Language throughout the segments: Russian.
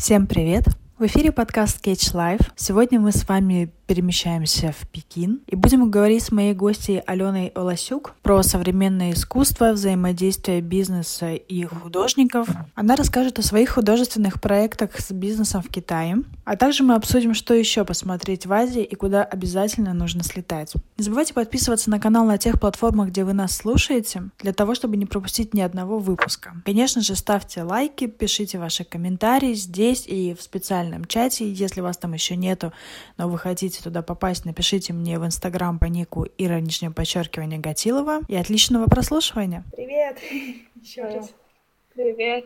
Всем привет! В эфире подкаст Catch Life. Сегодня мы с вами перемещаемся в Пекин и будем говорить с моей гостьей Аленой Оласюк про современное искусство, взаимодействие бизнеса и художников. Она расскажет о своих художественных проектах с бизнесом в Китае, а также мы обсудим, что еще посмотреть в Азии и куда обязательно нужно слетать. Не забывайте подписываться на канал на тех платформах, где вы нас слушаете, для того, чтобы не пропустить ни одного выпуска. Конечно же, ставьте лайки, пишите ваши комментарии здесь и в специальном чате, если вас там еще нету, но вы хотите хотите туда попасть, напишите мне в Инстаграм по нику Ира, нижнее подчеркивание, Гатилова. И отличного прослушивания. Привет! Еще раз. Привет.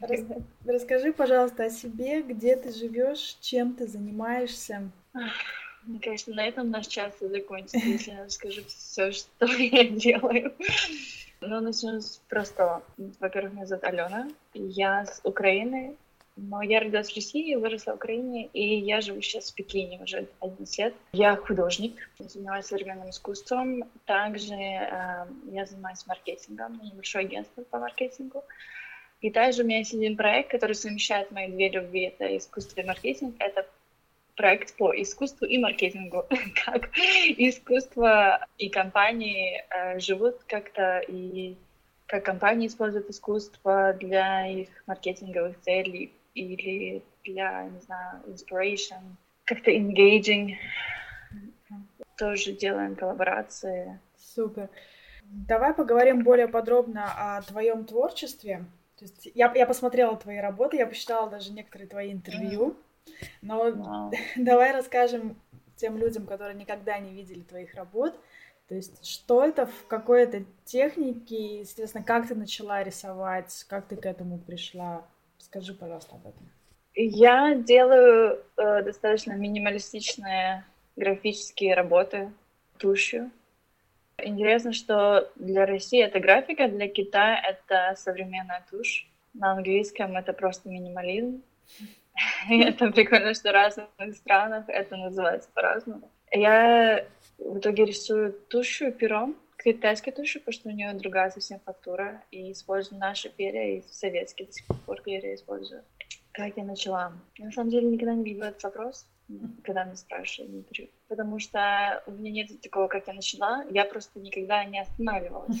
Рас... Расскажи, пожалуйста, о себе, где ты живешь, чем ты занимаешься. Мне кажется, на этом наш час и закончится, если я расскажу все, что я делаю. Ну, начнем с простого. Во-первых, меня зовут Алена. Я с Украины, но я родилась в России, выросла в Украине, и я живу сейчас в Пекине уже 11 лет. Я художник, занимаюсь современным искусством. Также э, я занимаюсь маркетингом, небольшое агентство по маркетингу. И также у меня есть один проект, который совмещает мои две любви. Это искусство и маркетинг. Это проект по искусству и маркетингу. как искусство и компании э, живут как-то и как компании используют искусство для их маркетинговых целей, или для, не знаю, inspiration, как-то engaging. Тоже делаем коллаборации. Супер. Давай поговорим более подробно о твоем творчестве. То есть я, я посмотрела твои работы, я посчитала даже некоторые твои интервью. Но wow. давай расскажем тем людям, которые никогда не видели твоих работ, то есть что это в какой-то технике, естественно, как ты начала рисовать, как ты к этому пришла? Скажи, пожалуйста, об этом. Я делаю э, достаточно минималистичные графические работы тушью. Интересно, что для России это графика, для Китая это современная тушь. На английском это просто минимализм. это прикольно, что в разных странах это называется по-разному. Я в итоге рисую тушью пером, китайской туши, потому что у нее другая совсем фактура, и использую наши перья, и советские до сих пор перья использую. Как я начала? Я, на самом деле никогда не видела этот вопрос, когда меня спрашивают интервью, потому что у меня нет такого, как я начала, я просто никогда не останавливалась.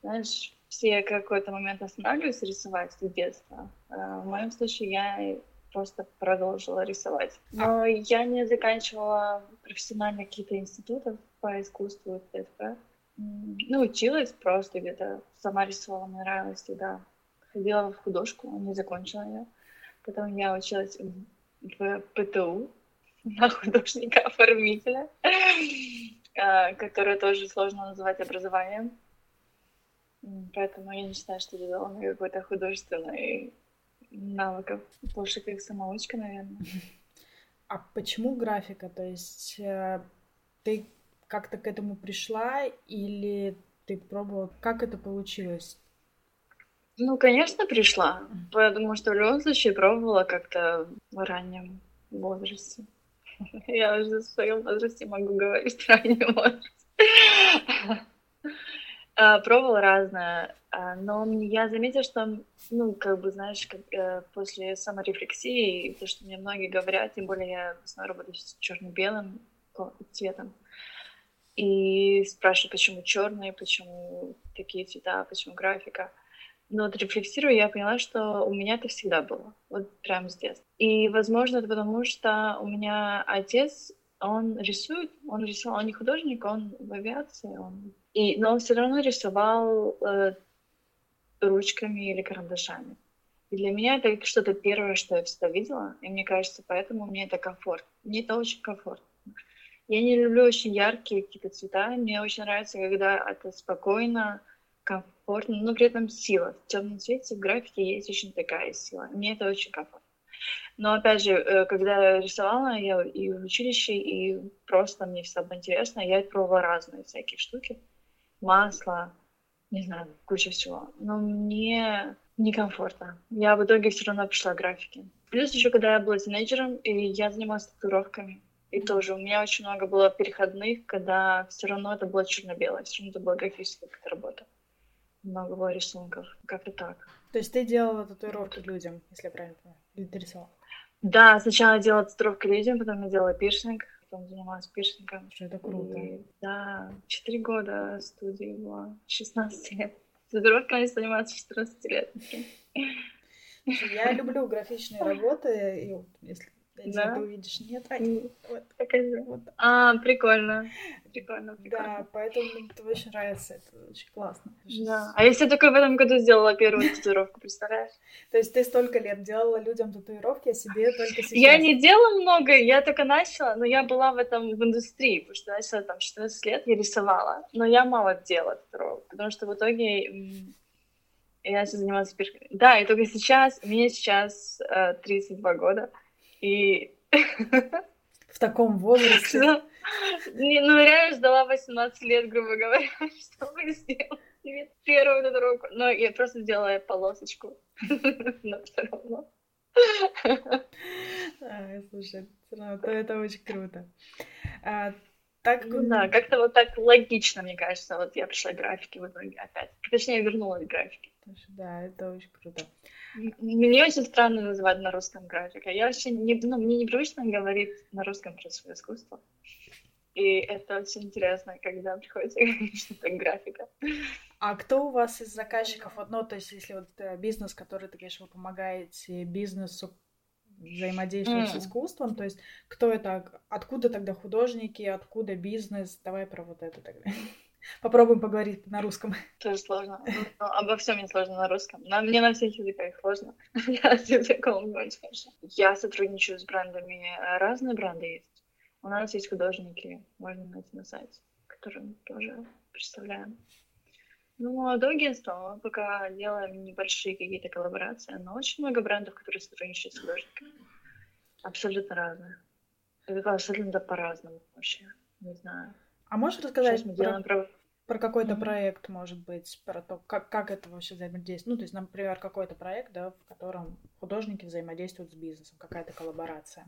Знаешь, все какой-то момент останавливаются рисовать с детства. А в моем случае я просто продолжила рисовать. Но я не заканчивала профессионально какие-то институты по искусству, etc. Ну, училась просто где-то, сама рисовала, мне нравилось всегда. Ходила в художку, не закончила ее. Потом я училась в ПТУ на художника-оформителя, а, которое тоже сложно называть образованием. Поэтому я не считаю, что дало мне какой-то художественный навыков. Больше как самоучка, наверное. А почему графика? То есть э, ты к этому пришла или ты пробовала? Как это получилось? Ну, конечно, пришла, потому что в любом случае пробовала как-то в раннем возрасте. Я уже в своем возрасте могу говорить раннем возрасте. А, пробовала разное, а, но я заметила, что, ну, как бы, знаешь, как, э, после саморефлексии, то, что мне многие говорят, тем более я в основном работаю с черно-белым цветом, и спрашиваю, почему черные, почему такие цвета, почему графика. Но вот рефлексируя, я поняла, что у меня это всегда было, вот прям с детства. И, возможно, это потому, что у меня отец, он рисует, он рисовал, он не художник, он в авиации, он... И, но он все равно рисовал э, ручками или карандашами. И для меня это что-то первое, что я всегда видела, и мне кажется, поэтому мне это комфорт. Мне это очень комфортно. Я не люблю очень яркие какие-то цвета. Мне очень нравится, когда это спокойно, комфортно, но при этом сила. В темном цвете в графике есть очень такая сила. Мне это очень комфортно. Но опять же, э, когда я рисовала, я и в училище, и просто мне всегда было интересно, я пробовала разные всякие штуки. Масло, не знаю, куча всего. Но мне некомфортно. Я в итоге все равно пришла к графике. Плюс еще, когда я была тинейджером, и я занималась татуировками. И тоже у меня очень много было переходных, когда все равно это было черно-белое, все равно это была графическая какая-то работа. много было рисунков. Как-то так. То есть ты делала татуировки людям, если я правильно понимаю? Или ты рисовала? Да, сначала я делала татуировки людям, потом я делала пирсинг, потом занималась пирсингом. Что это круто. И, да, 4 года студии было, 16 лет. Татуировками заниматься 14 лет. Я люблю графичные работы, и если если да? ты увидишь, нет, Ань, вот. вот. А, прикольно. Прикольно, прикольно. Да, поэтому мне это очень нравится, это очень классно. Да. А если только в этом году сделала первую татуировку, представляешь? То есть ты столько лет делала людям татуировки, а себе только сейчас? Я не делала много, я только начала, но я была в этом в индустрии, потому что начала там 14 лет, я рисовала, но я мало делала татуировок, потому что в итоге я занималась пешкой. Да, и только сейчас, мне сейчас э, 32 года, и... В таком возрасте? Ну, ну, реально ждала 18 лет, грубо говоря, чтобы сделать первую татуировку. Но я просто сделала полосочку. Но все равно. Слушай, это, это очень круто. Так... Ну, да, как-то вот так логично, мне кажется. Вот я пришла к графике в итоге опять. Точнее, вернулась к графике. Да, это очень круто. Мне очень странно называть на русском графика. Я вообще не, ну, мне непривычно говорить на русском про свое искусство. И это очень интересно, когда приходится говорить что-то графика. А кто у вас из заказчиков, вот, ну, то есть, если вот э, бизнес, который ты говоришь, вы помогаете бизнесу взаимодействовать mm. с искусством, то есть, кто это, откуда тогда художники, откуда бизнес, давай про вот это тогда. Попробуем поговорить на русском. Тоже сложно. Ну, обо всем мне сложно на русском. На, мне на всех языках сложно. Я с языком больше. Я сотрудничаю с брендами. Разные бренды есть. У нас есть художники, можно найти на сайте, которым тоже представляем. Ну, молодое агентство, мы пока делаем небольшие какие-то коллаборации, но очень много брендов, которые сотрудничают с художниками. Абсолютно разные. Это абсолютно по-разному вообще. Не знаю. А можешь рассказать про, про... про какой-то mm-hmm. проект, может быть, про то, как, как это вообще взаимодействует? Ну, то есть, например, какой-то проект, да, в котором художники взаимодействуют с бизнесом, какая-то коллаборация.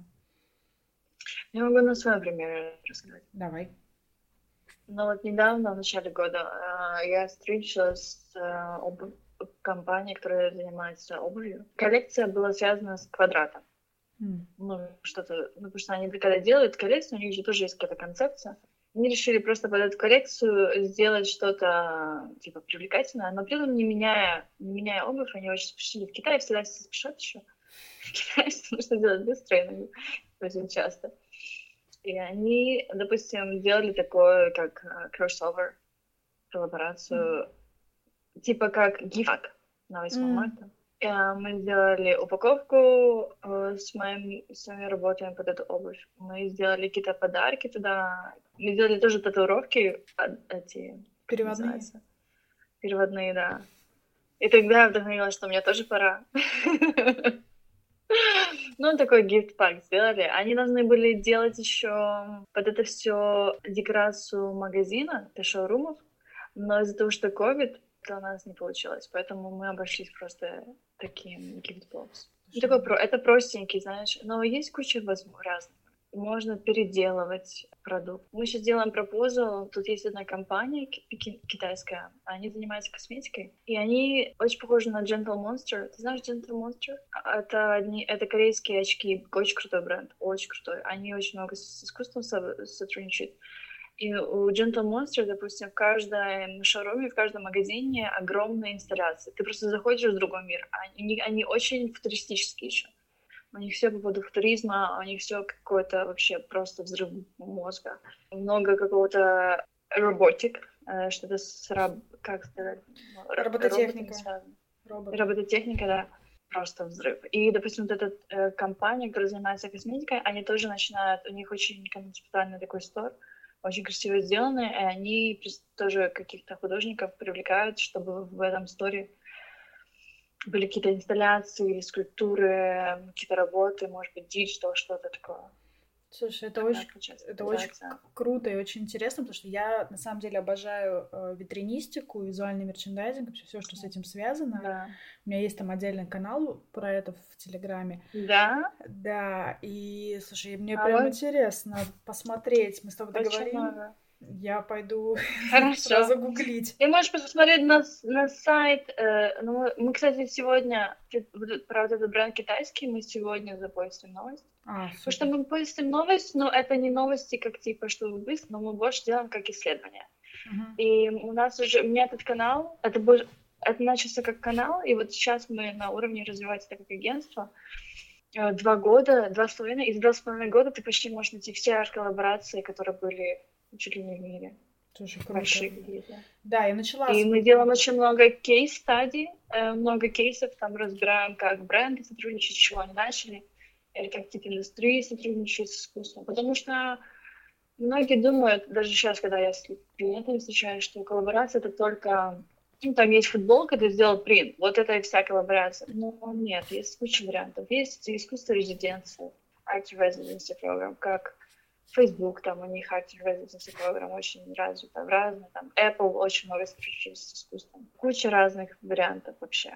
Я могу на своем примере рассказать. Давай. Ну вот недавно, в начале года, э, я встречалась с обув... компанией, которая занимается обувью. Коллекция была связана с квадратом. Mm. Ну, что-то, ну, потому что они когда делают коллекцию, у них же тоже есть какая-то концепция. Они решили просто под эту коррекцию сделать что-то типа привлекательное, но при этом не меняя, не меняя обувь, они очень спешили. В Китае всегда все спешат еще. В Китае нужно делать быстро и очень часто. И они, допустим, делали такое, как uh, crossover, коллаборацию, mm-hmm. типа как гифак на 8 mm-hmm. марта. Э, мы сделали упаковку э, с, моим, с моими работами под эту обувь. Мы сделали какие-то подарки туда. Мы сделали тоже татуировки, а, эти... Переводные? Переводные, да. И тогда я вдохновилась, что мне тоже пора. Ну, такой гифт-пак сделали. Они должны были делать еще под это все декорацию магазина, шоурумов. Но из-за того, что COVID, то у нас не получилось. Поэтому мы обошлись просто таким гифтбокс. Ну, такой про, это простенький, знаешь, но есть куча возможностей разных. Можно переделывать продукт. Мы сейчас делаем пропозал. Тут есть одна компания китайская, они занимаются косметикой, и они очень похожи на Gentle Monster. Ты знаешь Gentle Monster? Это, одни, это корейские очки, очень крутой бренд, очень крутой. Они очень много с искусством сотрудничают. И у Gentle Monster, допустим, в каждом шоуруме, в каждом магазине огромная инсталляция. Ты просто заходишь в другой мир. Они, они очень футуристические еще. У них все по поводу футуризма, у них все какое-то вообще просто взрыв мозга. Много какого-то роботик, э, что-то с раб... как сказать? Робототехника. Робот. Робототехника, да. Просто взрыв. И, допустим, вот эта э, компания, которая занимается косметикой, они тоже начинают, у них очень концептуальный такой store, очень красиво сделаны, и они тоже каких-то художников привлекают, чтобы в этом store е были какие-то инсталляции, скульптуры, какие-то работы, может быть, digital, что-то такое. Слушай, это очень, это очень круто и очень интересно, потому что я на самом деле обожаю э, витринистику, визуальный мерчендайзинг, вообще все, что с этим связано. Да. У меня есть там отдельный канал про это в Телеграме. Да? Да, и слушай, мне а прям вот... интересно посмотреть. Мы с тобой договорим. Я пойду Хорошо. сразу гуглить. Ты можешь посмотреть на, на сайт. э, ну, мы, кстати, сегодня, вот это- бренд китайский, мы сегодня запостим новость. А, Потому что мы постим новость, но это не новости, как типа, что вы быстро, но мы больше делаем как исследование. Мгм. И у нас уже, у меня этот канал, это, был, это начался как канал, и вот сейчас мы на уровне развивать это как агентство. Э, Два года, два с половиной, и за два с половиной года ты почти можешь найти все коллаборации, которые были чуть ли не в мире, Слушай, круто. большие какие-то. Да, я начала... И мы делаем очень много кейс-стадий, э, много кейсов, там разбираем, как бренды сотрудничают, с чего они начали, или как типа индустрии сотрудничают с искусством. Потому что многие думают, даже сейчас, когда я с клиентами встречаюсь, что коллаборация это только ну, там есть футболка, ты сделал принт, вот это и вся коллаборация. Но нет, есть куча вариантов. Есть искусство резиденции, Art Residency программ, как Facebook, там у них Art Residency программ очень развита, разные, там Apple очень много сотрудничает с искусством. Куча разных вариантов вообще.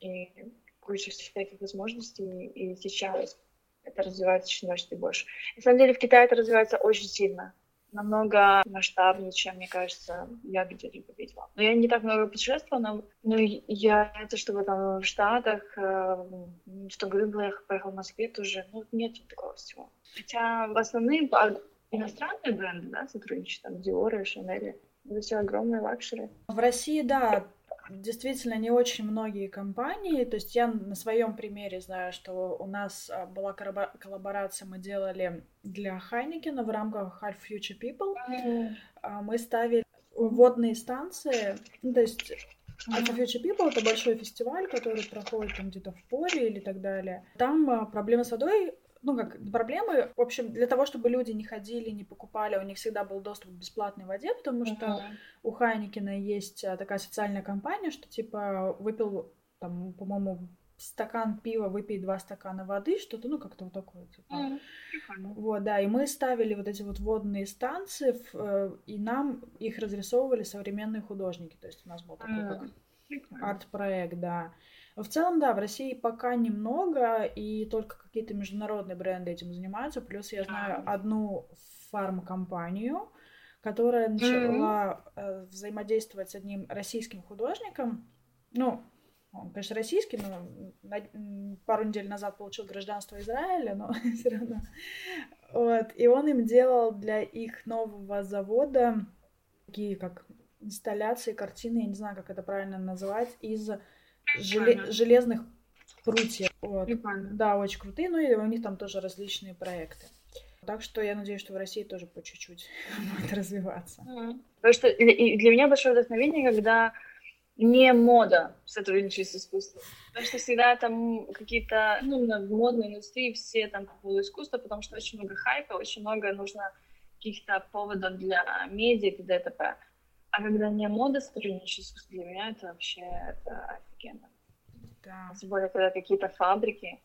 И куча всяких возможностей, и сейчас это развивается очень больше и больше. На самом деле в Китае это развивается очень сильно намного масштабнее, чем, мне кажется, я где-либо видела. Но я не так много путешествовала, но, но я это, чтобы там в Штатах, э, в том году была, я поехала в Москве тоже, ну, нет такого всего. Хотя в основные иностранные бренды, да, сотрудничают, там, Dior и Chanel, это все огромные luxury. В России, да, действительно не очень многие компании. То есть я на своем примере знаю, что у нас а, была коллаборация, мы делали для Heineken а в рамках Half Future People. А, Мы ставили водные станции, ну, то есть Alpha Future People это большой фестиваль, который проходит там где-то в Поре или так далее. Там а, проблемы с водой, ну как проблемы, в общем, для того, чтобы люди не ходили, не покупали, у них всегда был доступ к бесплатной воде, потому что у Хайникина есть а, такая социальная кампания, что типа выпил там, по-моему, стакан пива, выпей два стакана воды, что-то, ну как-то вот такое. Типа. Прикольно. Вот, да, и мы ставили вот эти вот водные станции, в, э, и нам их разрисовывали современные художники. То есть у нас был такой как Прикольно. арт-проект, да. В целом, да, в России пока немного, и только какие-то международные бренды этим занимаются. Плюс я знаю А. одну фармкомпанию, которая начала э, взаимодействовать с одним российским художником. Ну, он, конечно, российский, но пару недель назад получил гражданство Израиля, но все равно. Вот. И он им делал для их нового завода такие как инсталляции, картины, я не знаю, как это правильно называть, из желе- железных прутьев. Вот. Прикольно. Да, очень крутые, ну и у них там тоже различные проекты. Так что я надеюсь, что в России тоже по чуть-чуть будет развиваться. Потому что для меня большое вдохновение, когда не мода сотрудничает с искусством. Потому что всегда там какие-то, ну, в модной индустрии все там по поводу искусства, потому что очень много хайпа, очень много нужно каких-то поводов для медиа и т.д. и т.п. А когда не мода сотрудничает с искусством, для меня это вообще это офигенно. Да. Тем более, когда какие-то фабрики,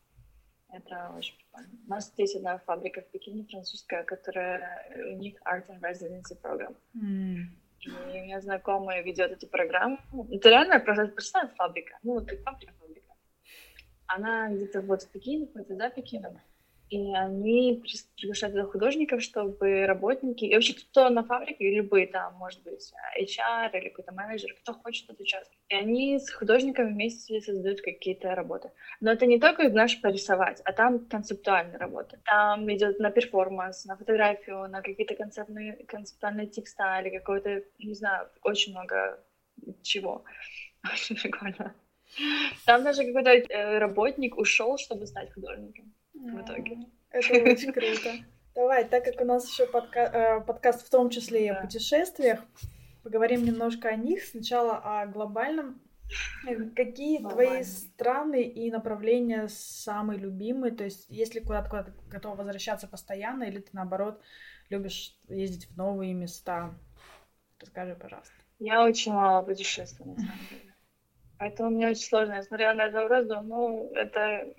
это очень прикольно. У нас здесь одна фабрика в Пекине французская, которая э, у них Art and Residency программ. М. И у меня знакомая ведет эту программу. Это реально просто простая фабрика. Ну, вот как фабрика-фабрика. Она где-то вот в Пекине, находится за Пекином. И они приглашают туда художников, чтобы работники, и вообще кто на фабрике, любые там, может быть, HR или какой-то менеджер, кто хочет участвовать. И они с художниками вместе создают какие-то работы. Но это не только, знаешь, порисовать, а там концептуальные работы. Там идет на перформанс, на фотографию, на какие-то концептные, концептуальные текста или какой-то, не знаю, очень много чего. Очень прикольно. Там даже какой-то э, работник ушел, чтобы стать художником. В итоге. Это очень круто. Давай, так как у нас еще подка- э, подкаст в том числе и о путешествиях, поговорим немножко о них. Сначала о глобальном. Э, Какие твои Глобально. страны и направления самые любимые? То есть, если куда-то куда готова возвращаться постоянно, или ты наоборот любишь ездить в новые места? Расскажи, пожалуйста. Я очень мало путешествую, на самом деле. Поэтому мне очень сложно. Я смотрела на это вопрос, ну, это...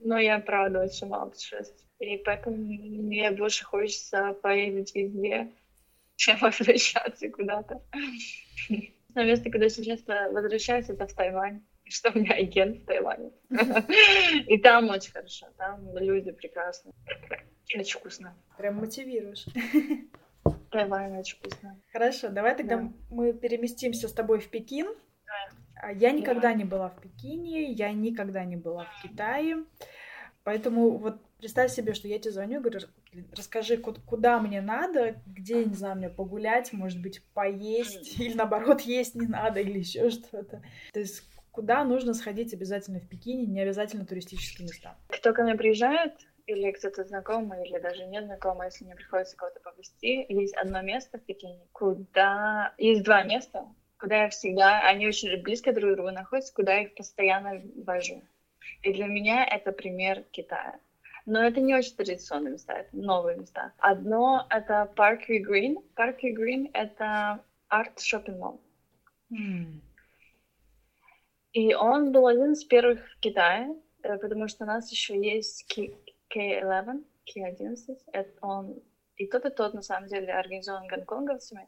Ну, я правда очень мало путешествую. И поэтому мне больше хочется поездить везде, чем возвращаться куда-то. На место, куда очень часто возвращаюсь, это в Тайвань. Что у меня агент в Таиланде. И там очень хорошо. Там люди прекрасные. Очень вкусно. Прям мотивируешь. Тайвань очень вкусно. Хорошо, давай тогда да. мы переместимся с тобой в Пекин. Да. Я никогда да. не была в Пекине, я никогда не была в Китае. Поэтому вот представь себе, что я тебе звоню, говорю, расскажи, куда мне надо, где, не знаю, мне погулять, может быть, поесть, или наоборот, есть не надо, или еще что-то. То есть куда нужно сходить обязательно в Пекине, не обязательно туристические места. Кто ко мне приезжает, или кто-то знакомый, или даже не знакомый, если мне приходится кого-то повезти, есть одно место в Пекине, куда... Есть два места, куда я всегда... Они очень близко друг к другу находятся, куда я их постоянно вожу. И для меня это пример Китая. Но это не очень традиционные места, это новые места. Одно — это Parkview Green. Parkview Green — это art shopping mall. Mm. И он был один из первых в Китае, э, потому что у нас еще есть K11, K11. Это он и тот, и тот, на самом деле, организован гонконговцами.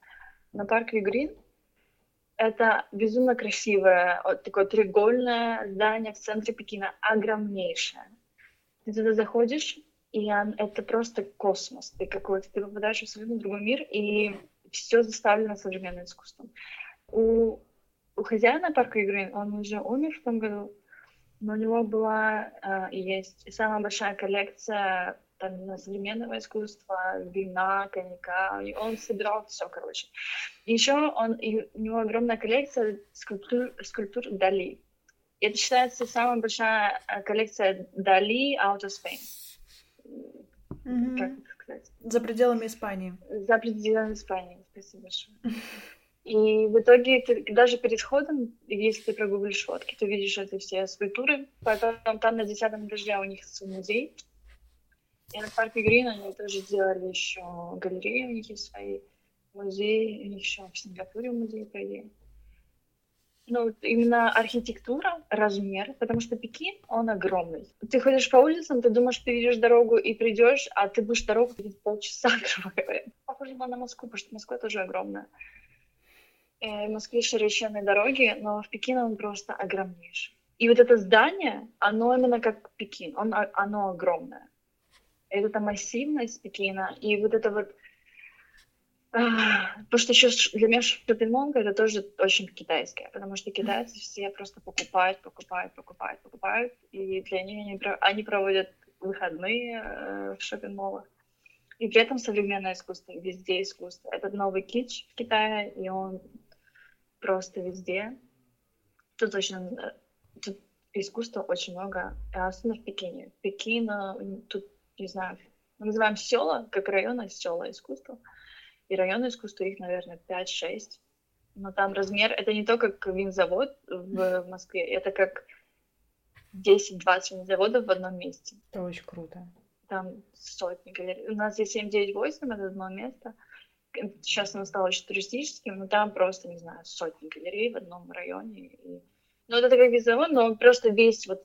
Но Parkway Green это безумно красивое, вот такое треугольное здание в центре Пекина, огромнейшее. Ты туда заходишь, и это просто космос. Ты какой-то, ты попадаешь в абсолютно другой мир, и все заставлено современным искусством. У, у хозяина парка игры, он уже умер в том году, но у него была э, есть самая большая коллекция там, современного искусства, вина, коньяка. И он собирал все, короче. Еще он, и у него огромная коллекция скульптур, скульптур Дали. И это считается самая большая э, коллекция Дали out of Spain. Mm-hmm. Как это сказать? За пределами Испании. За пределами Испании. Спасибо большое. И в итоге ты, даже перед входом, если ты прогуглишь фотки, ты видишь эти все скульптуры. Потом там на десятом этаже у них музей. И на парке Грин они тоже сделали еще галереи, у них есть свои музеи, у них еще в Сингапуре музей, по идее. Ну, именно архитектура, размер, потому что Пекин, он огромный. Ты ходишь по улицам, ты думаешь, перейдешь дорогу и придешь, а ты будешь дорогу ходить полчаса, грубо говоря. Похоже на Москву, потому что Москва тоже огромная. Э, в Москве широченные дороги, но в Пекине он просто огромнейший. И вот это здание, оно именно как Пекин, он, оно огромное это там массивность Пекина, и вот это вот Потому что еще для меня шопинг это тоже очень китайское, потому что китайцы все просто покупают, покупают, покупают, покупают, и для них они, они проводят выходные э, в шопинг-молах. И при этом современное искусство, везде искусство. Это новый кич в Китае, и он просто везде. Тут очень э, тут искусства очень много, особенно в Пекине. Пекин, тут не знаю, мы называем села, как районы села искусства. И районы искусства их, наверное, 5-6. Но там размер, это не то, как винзавод в Москве, это как 10-20 винзаводов в одном месте. Это очень круто. Там сотни галерей. У нас есть 798, это одно место. Сейчас оно стало очень туристическим, но там просто, не знаю, сотни галерей в одном районе. И... Ну, это как винзавод, но он просто весь вот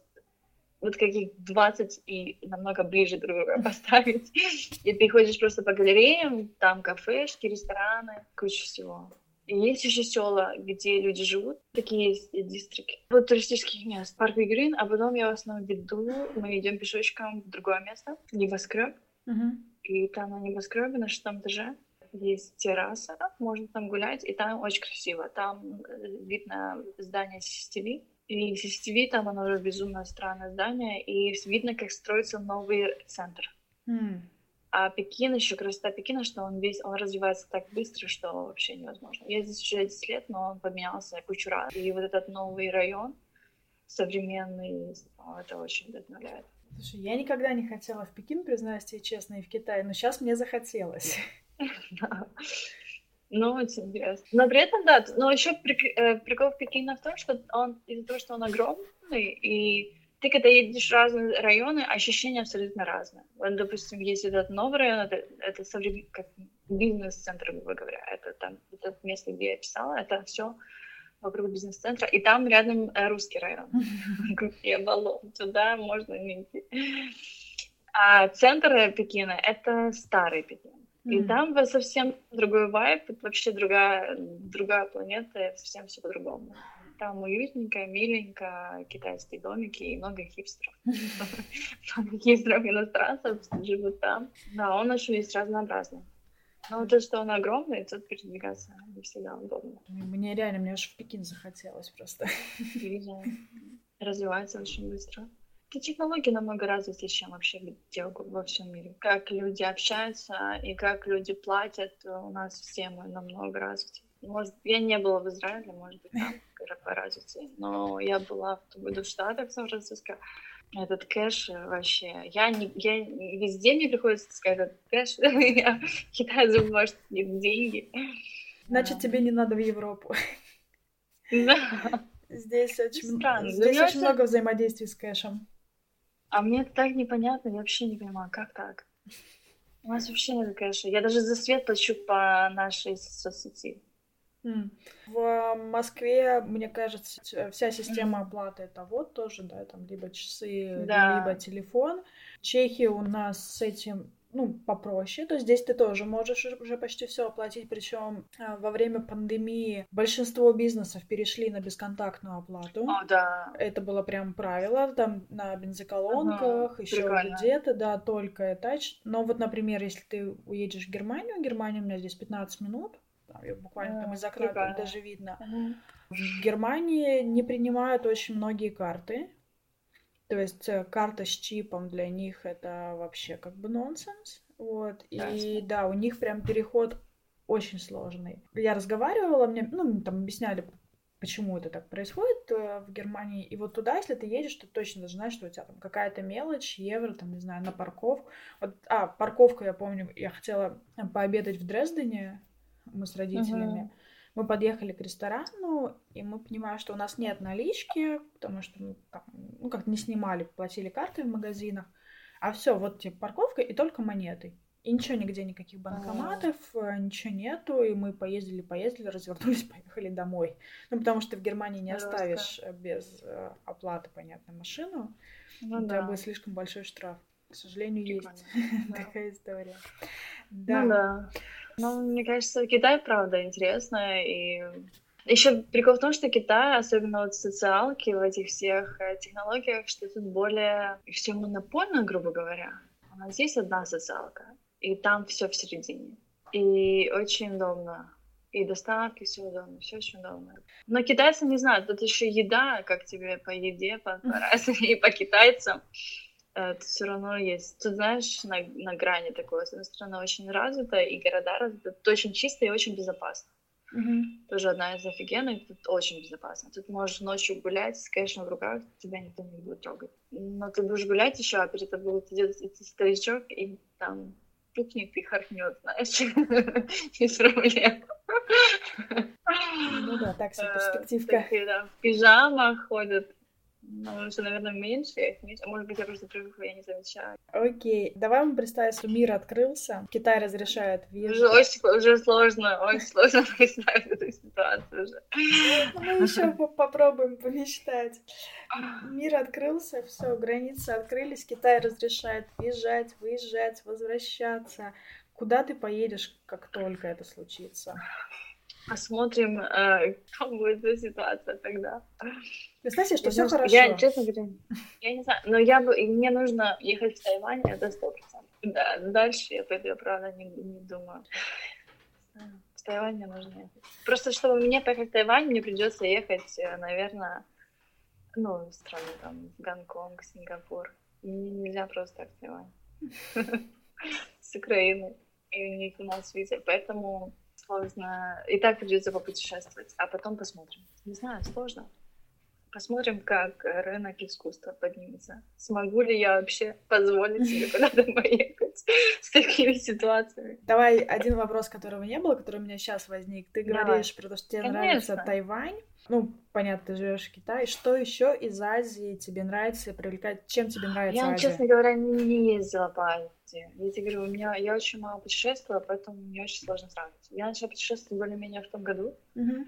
вот каких 20 и намного ближе друг друга поставить. И ты ходишь просто по галереям, там кафешки, рестораны, куча всего. И есть еще села, где люди живут, такие есть дистрикты. Вот туристических мест. Парк Грин, а потом я в основном веду, мы идем пешочком в другое место, небоскреб. Uh-huh. И там на небоскребе на шестом этаже есть терраса, можно там гулять, и там очень красиво. Там э, видно здание CCTV, и CCTV там оно уже безумно странное здание, и видно, как строится новый центр. Mm. А Пекин, еще красота Пекина, что он весь, он развивается так быстро, что вообще невозможно. Я здесь уже 10 лет, но он поменялся кучу раз. И вот этот новый район, современный, это очень вдохновляет. Слушай, я никогда не хотела в Пекин, признаюсь тебе честно, и в Китай, но сейчас мне захотелось. Ну, интересно. Но при этом, да, но еще э, прикол в Пекине в том, что он из-за того, что он огромный, и ты когда едешь в разные районы, ощущения абсолютно разные. Вот, допустим, есть этот новый район, это, это современ... как бизнес-центр, грубо говоря. Это там, это место, где я писала, это все вокруг бизнес-центра, и там рядом э, русский район. Я баллон, туда можно не идти. А центр Пекина — это старый Пекин. И mm. там совсем другой вайб, вообще другая, другая планета, совсем все по-другому. Там уютненько, миленько, китайские домики и много хипстеров. Много хипстеров иностранцев живут там. Да, он очень весь разнообразный. Ну, то, что он огромный, тут передвигаться не всегда удобно. Мне реально, мне аж в Пекин захотелось просто. Развивается очень быстро. И технологии намного развиты, чем вообще где во всем мире. Как люди общаются и как люди платят, у нас все мы намного развиты. Может, я не была в Израиле, может быть, там по развитию, но я была в том году в Штатах, в Сан-Франциско. Этот кэш вообще... Я, не, я везде мне приходится сказать этот кэш. я кидаю за бумажные деньги. Значит, тебе не надо в Европу. Да. Здесь очень, Здесь очень много взаимодействий с кэшем. А мне это так непонятно, я вообще не понимаю, как так? У нас вообще нет кэша. Я даже за свет плачу по нашей соцсети. В Москве, мне кажется, вся система оплаты это вот тоже, да, там либо часы, да. либо телефон. В Чехии у нас с этим ну, попроще. То здесь ты тоже можешь уже почти все оплатить. Причем а, во время пандемии большинство бизнесов перешли на бесконтактную оплату. О, да. Это было прям правило. Там на бензоколонках, ага, еще где-то, да, только это. Но вот, например, если ты уедешь в Германию, Германия у меня здесь 15 минут, там, ее буквально там из окна даже видно. Ага. В Германии не принимают очень многие карты. То есть э, карта с чипом для них это вообще как бы нонсенс. Вот. И да, у них прям переход очень сложный. Я разговаривала, мне, ну, там объясняли, почему это так происходит э, в Германии. И вот туда, если ты едешь, ты точно должен знать, что у тебя там какая-то мелочь, евро, там, не знаю, на парковку. Вот, а, парковку, я помню, я хотела пообедать в Дрездене, мы с родителями. Uh-huh. Мы подъехали к ресторану, и мы понимаем, что у нас нет налички, потому что мы там, ну, как не снимали, платили карты в магазинах. А все, вот типа парковка и только монеты. И ничего нигде, никаких банкоматов, а ничего нету. И мы поездили, поездили, развернулись, поехали домой. Ну, потому что в Германии не оставишь э, без э, оплаты, понятно, машину. Ну, да. будет слишком большой штраф. К сожалению, Прикольно. есть да. такая история. Да. Ну, да. Ну, мне кажется, Китай, правда, интересно. И еще прикол в том, что Китай, особенно вот в социалке, в этих всех э, технологиях, что тут более все монопольно, грубо говоря. У нас есть одна социалка, и там все в середине. И очень удобно. И доставки, все удобно, все очень удобно. Но китайцы не знают, тут еще еда, как тебе по еде, по, по и по китайцам. Э, тут все равно есть. Тут, знаешь, на, на грани такой. С одной стороны, очень развита, и города развиты. Тут очень чисто и очень безопасно. Mm-hmm. Тоже одна из офигенных, тут очень безопасно. Тут можешь ночью гулять с кэшем в руках, тебя никто не будет трогать. Но ты будешь гулять еще, а перед тобой будет идет старичок, и там пукнет и харкнет, знаешь, без проблем. Ну да, так себе э, перспективка. В пижамах ходят, ну, уже, наверное, меньше, их меньше. А может быть, я просто привыкла, я не замечаю. Окей, давай мы представим, что мир открылся, Китай разрешает въезд. Уже, очень, уже сложно, очень сложно представить эту ситуацию уже. Ну, мы еще попробуем помечтать. Мир открылся, все, границы открылись, Китай разрешает въезжать, выезжать, возвращаться. Куда ты поедешь, как только это случится? Посмотрим, э, как будет эта ситуация тогда. Представьте, что все хорошо. Я, честно говоря, я не знаю, но я бы, мне нужно ехать в Тайвань, это сто процентов. Да, дальше я пойду, я правда не, не думаю. В Тайвань мне нужно ехать. Просто чтобы мне поехать в Тайвань, мне придется ехать, э, наверное, ну, в страны там, Гонконг, Сингапур. Мне нельзя просто так в Тайвань. С Украины. И у них у нас виза. Поэтому сложно. И так придется попутешествовать, а потом посмотрим. Не знаю, сложно. Посмотрим, как рынок искусства поднимется. Смогу ли я вообще позволить себе куда-то поехать с такими ситуациями? Давай один вопрос, которого не было, который у меня сейчас возник. Ты говоришь про то, что тебе Конечно. нравится Тайвань. Ну, понятно, ты живешь в Китае. Что еще из Азии тебе нравится и привлекает? Чем тебе нравится я, Азия? честно говоря, не ездила по Азии. Я тебе говорю, у меня я очень мало путешествовала, поэтому мне очень сложно сравнивать. Я начала путешествовать более-менее в том году. Uh-huh.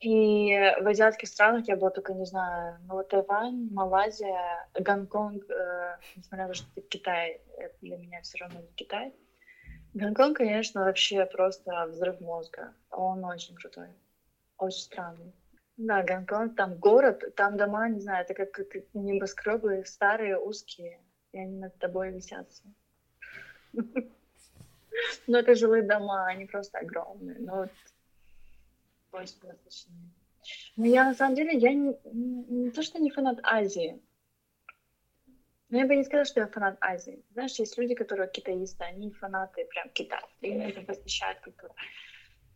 И в азиатских странах я была только, не знаю, ну, Тайвань, Малайзия, Гонконг, э, несмотря на то, что это Китай, это для меня все равно не Китай. Гонконг, конечно, вообще просто взрыв мозга. Он очень крутой, очень странный. Да, Гонконг, там город, там дома, не знаю, это как, как небоскребы старые, узкие, и они над тобой висят. Но это жилые дома, они просто огромные. Но вот очень достаточно. Но я на самом деле, я не, не то, что не фанат Азии. Но я бы не сказала, что я фанат Азии. Знаешь, есть люди, которые китаисты, они фанаты прям Китая. И меня это восхищает культура.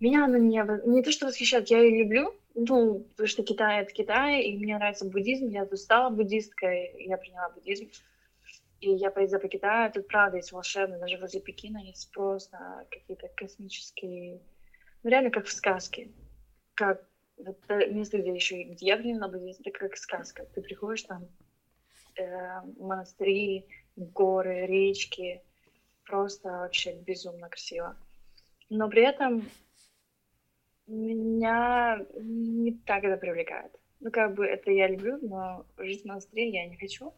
Меня она не, не то, что восхищает, я ее люблю, ну, потому что Китай — это Китай, и мне нравится буддизм, я стала буддисткой, я приняла буддизм. И я поездила по Китаю, тут правда есть волшебно, даже возле Пекина есть просто какие-то космические, ну реально как в сказке, как это место, где еще приняла буддизм, это как сказка. Ты приходишь там э, монастыри, горы, речки, просто вообще безумно красиво. Но при этом меня не так это привлекает. Ну, как бы это я люблю, но жить в монастыре я не хочу.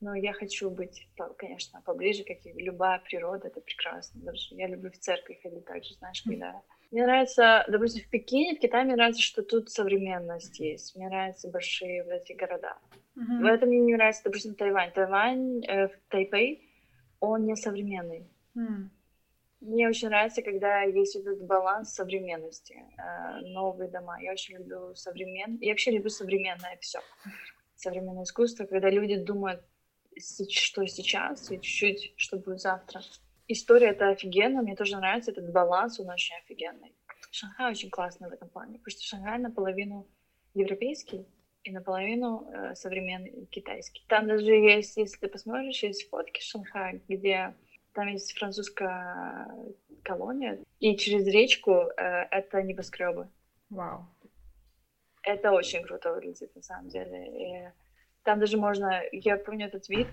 Но я хочу быть, конечно, поближе, как и любая природа, это прекрасно. Даже я люблю в церковь ходить также, знаешь, когда... Мне нравится, допустим, в Пекине, в Китае мне нравится, что тут современность есть. Мне нравятся большие вот эти города. Mm-hmm. В этом мне не нравится, допустим, Тайвань. Тайвань, э, в Тайпей, он не современный. Mm. Мне очень нравится, когда есть этот баланс современности, э, новые дома. Я очень люблю современное. Я вообще люблю современное все. Современное искусство, когда люди думают, что сейчас и чуть-чуть, что будет завтра. История это офигенно, мне тоже нравится этот баланс, он очень офигенный. Шанхай очень классный в этом плане, потому что Шанхай наполовину европейский и наполовину э, современный китайский. Там даже есть, если ты посмотришь, есть фотки Шанхая, где там есть французская колония, и через речку э, это небоскребы. Вау. Это очень круто выглядит на самом деле. И там даже можно, я помню этот вид,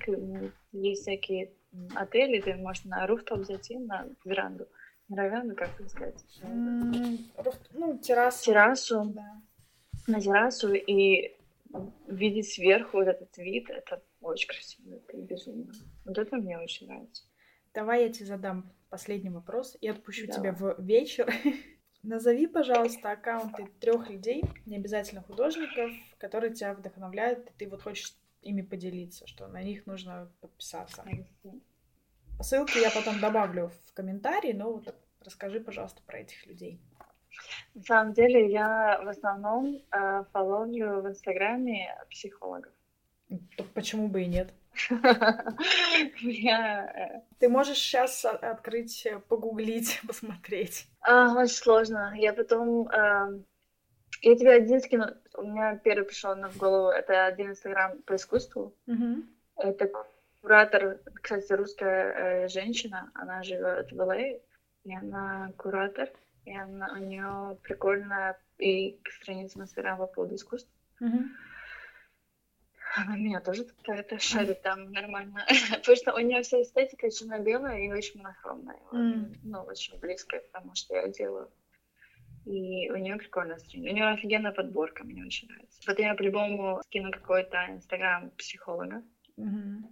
есть всякие отели, ты можешь на руфтоп зайти, на веранду. Не веранду, как это сказать? Mm, ну, террасу. Террасу. Да. На террасу и видеть сверху вот этот вид, это очень красиво, это безумно. Вот это мне очень нравится. Давай я тебе задам последний вопрос и отпущу Давай. тебя в вечер. Назови, пожалуйста, аккаунты трех людей, не обязательно художников, которые тебя вдохновляют, и ты вот хочешь ими поделиться, что на них нужно подписаться. Ссылки я потом добавлю в комментарии, но вот расскажи, пожалуйста, про этих людей. На самом деле я в основном э, фоловлю в Инстаграме психологов. Так почему бы и нет? Ты можешь сейчас открыть, э, погуглить, посмотреть. А, очень сложно. Я потом... Э, я тебе один скину. У меня первый пришел в голову. Это один инстаграм по искусству. Это куратор, кстати, русская э, женщина. Она живет в ЛА. И она куратор. И она, у нее прикольная и страница в инстаграм по поводу искусства. Mm-hmm. Она меня тоже какая-то шарит там нормально. Потому что у нее вся эстетика черно-белая и очень монохромная. Mm. Ну, очень близкая к тому, что я делаю. И у нее прикольная страница. У нее офигенная подборка, мне очень нравится. Вот я по-любому скину какой-то инстаграм психолога. Mm-hmm.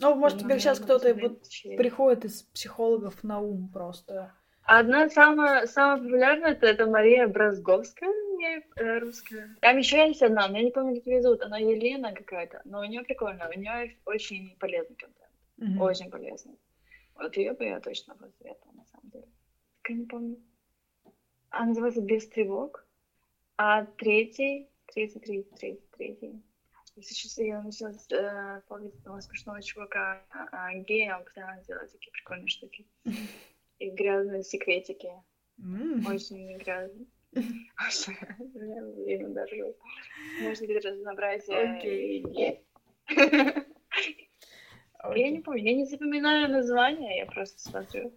Ну, может, тебе сейчас кто-то вот приходит из психологов на ум просто. Одна самая, самая популярная это, это Мария Бразговская, не э, русская. Там еще есть одна, но я не помню, как ее зовут. Она Елена какая-то, но у нее прикольно, у нее очень полезный контент. Mm-hmm. Очень полезный. Вот ее бы я точно посоветовала, на самом деле. Так я не помню. Она называется «Без тревог». А третий, третий, третий, третий, третий. Сейчас я начала э, помнить одного смешного чувака, а, гея, он постоянно делает такие прикольные штуки. И грязные секретики. Mm. Очень грязные. Время даже. Может быть, разнообразие. Я не помню, я не запоминаю название, я просто смотрю.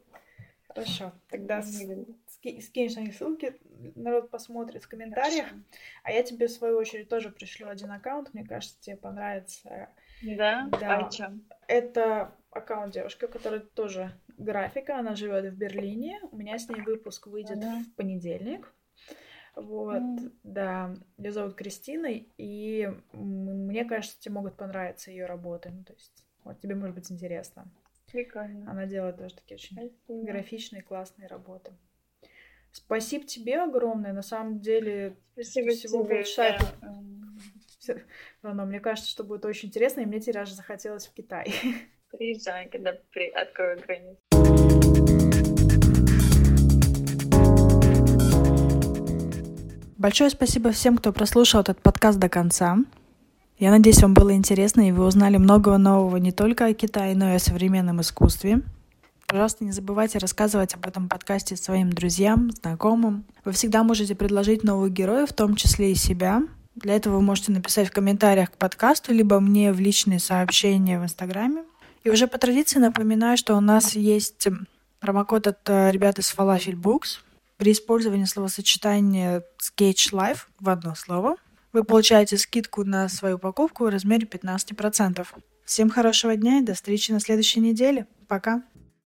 Хорошо, тогда скинешь на них ссылки, народ посмотрит в комментариях. А я тебе, в свою очередь, тоже пришлю один аккаунт. Мне кажется, тебе понравится. Да? Да. А? Это аккаунт девушки, которая тоже графика, она живет в Берлине. У меня с ней выпуск выйдет Ага. в понедельник. Вот, М. да, ее зовут Кристина, и мне кажется, тебе могут понравиться ее работы. Ну, то есть, вот тебе может быть интересно. Прикольно. Она делает тоже такие очень Спасибо. графичные, классные работы. Спасибо тебе огромное. На самом деле, Спасибо всего тебе. полчаса м, всё равно мне кажется, что будет очень интересно, и мне теперь аж захотелось в Китай. Приезжай, когда при... открою границу. Большое спасибо всем, кто прослушал этот подкаст до конца. Я надеюсь, вам было интересно, и вы узнали многого нового не только о Китае, но и о современном искусстве. Пожалуйста, не забывайте рассказывать об этом подкасте своим друзьям, знакомым. Вы всегда можете предложить новых героев, в том числе и себя. Для этого вы можете написать в комментариях к подкасту, либо мне в личные сообщения в Инстаграме. И уже по традиции напоминаю, что у нас есть промокод от э, ребят из Falafel Books. При использовании словосочетания Sketch Life в одно слово вы получаете скидку на свою покупку в размере 15%. Всем хорошего дня и до встречи на следующей неделе. Пока!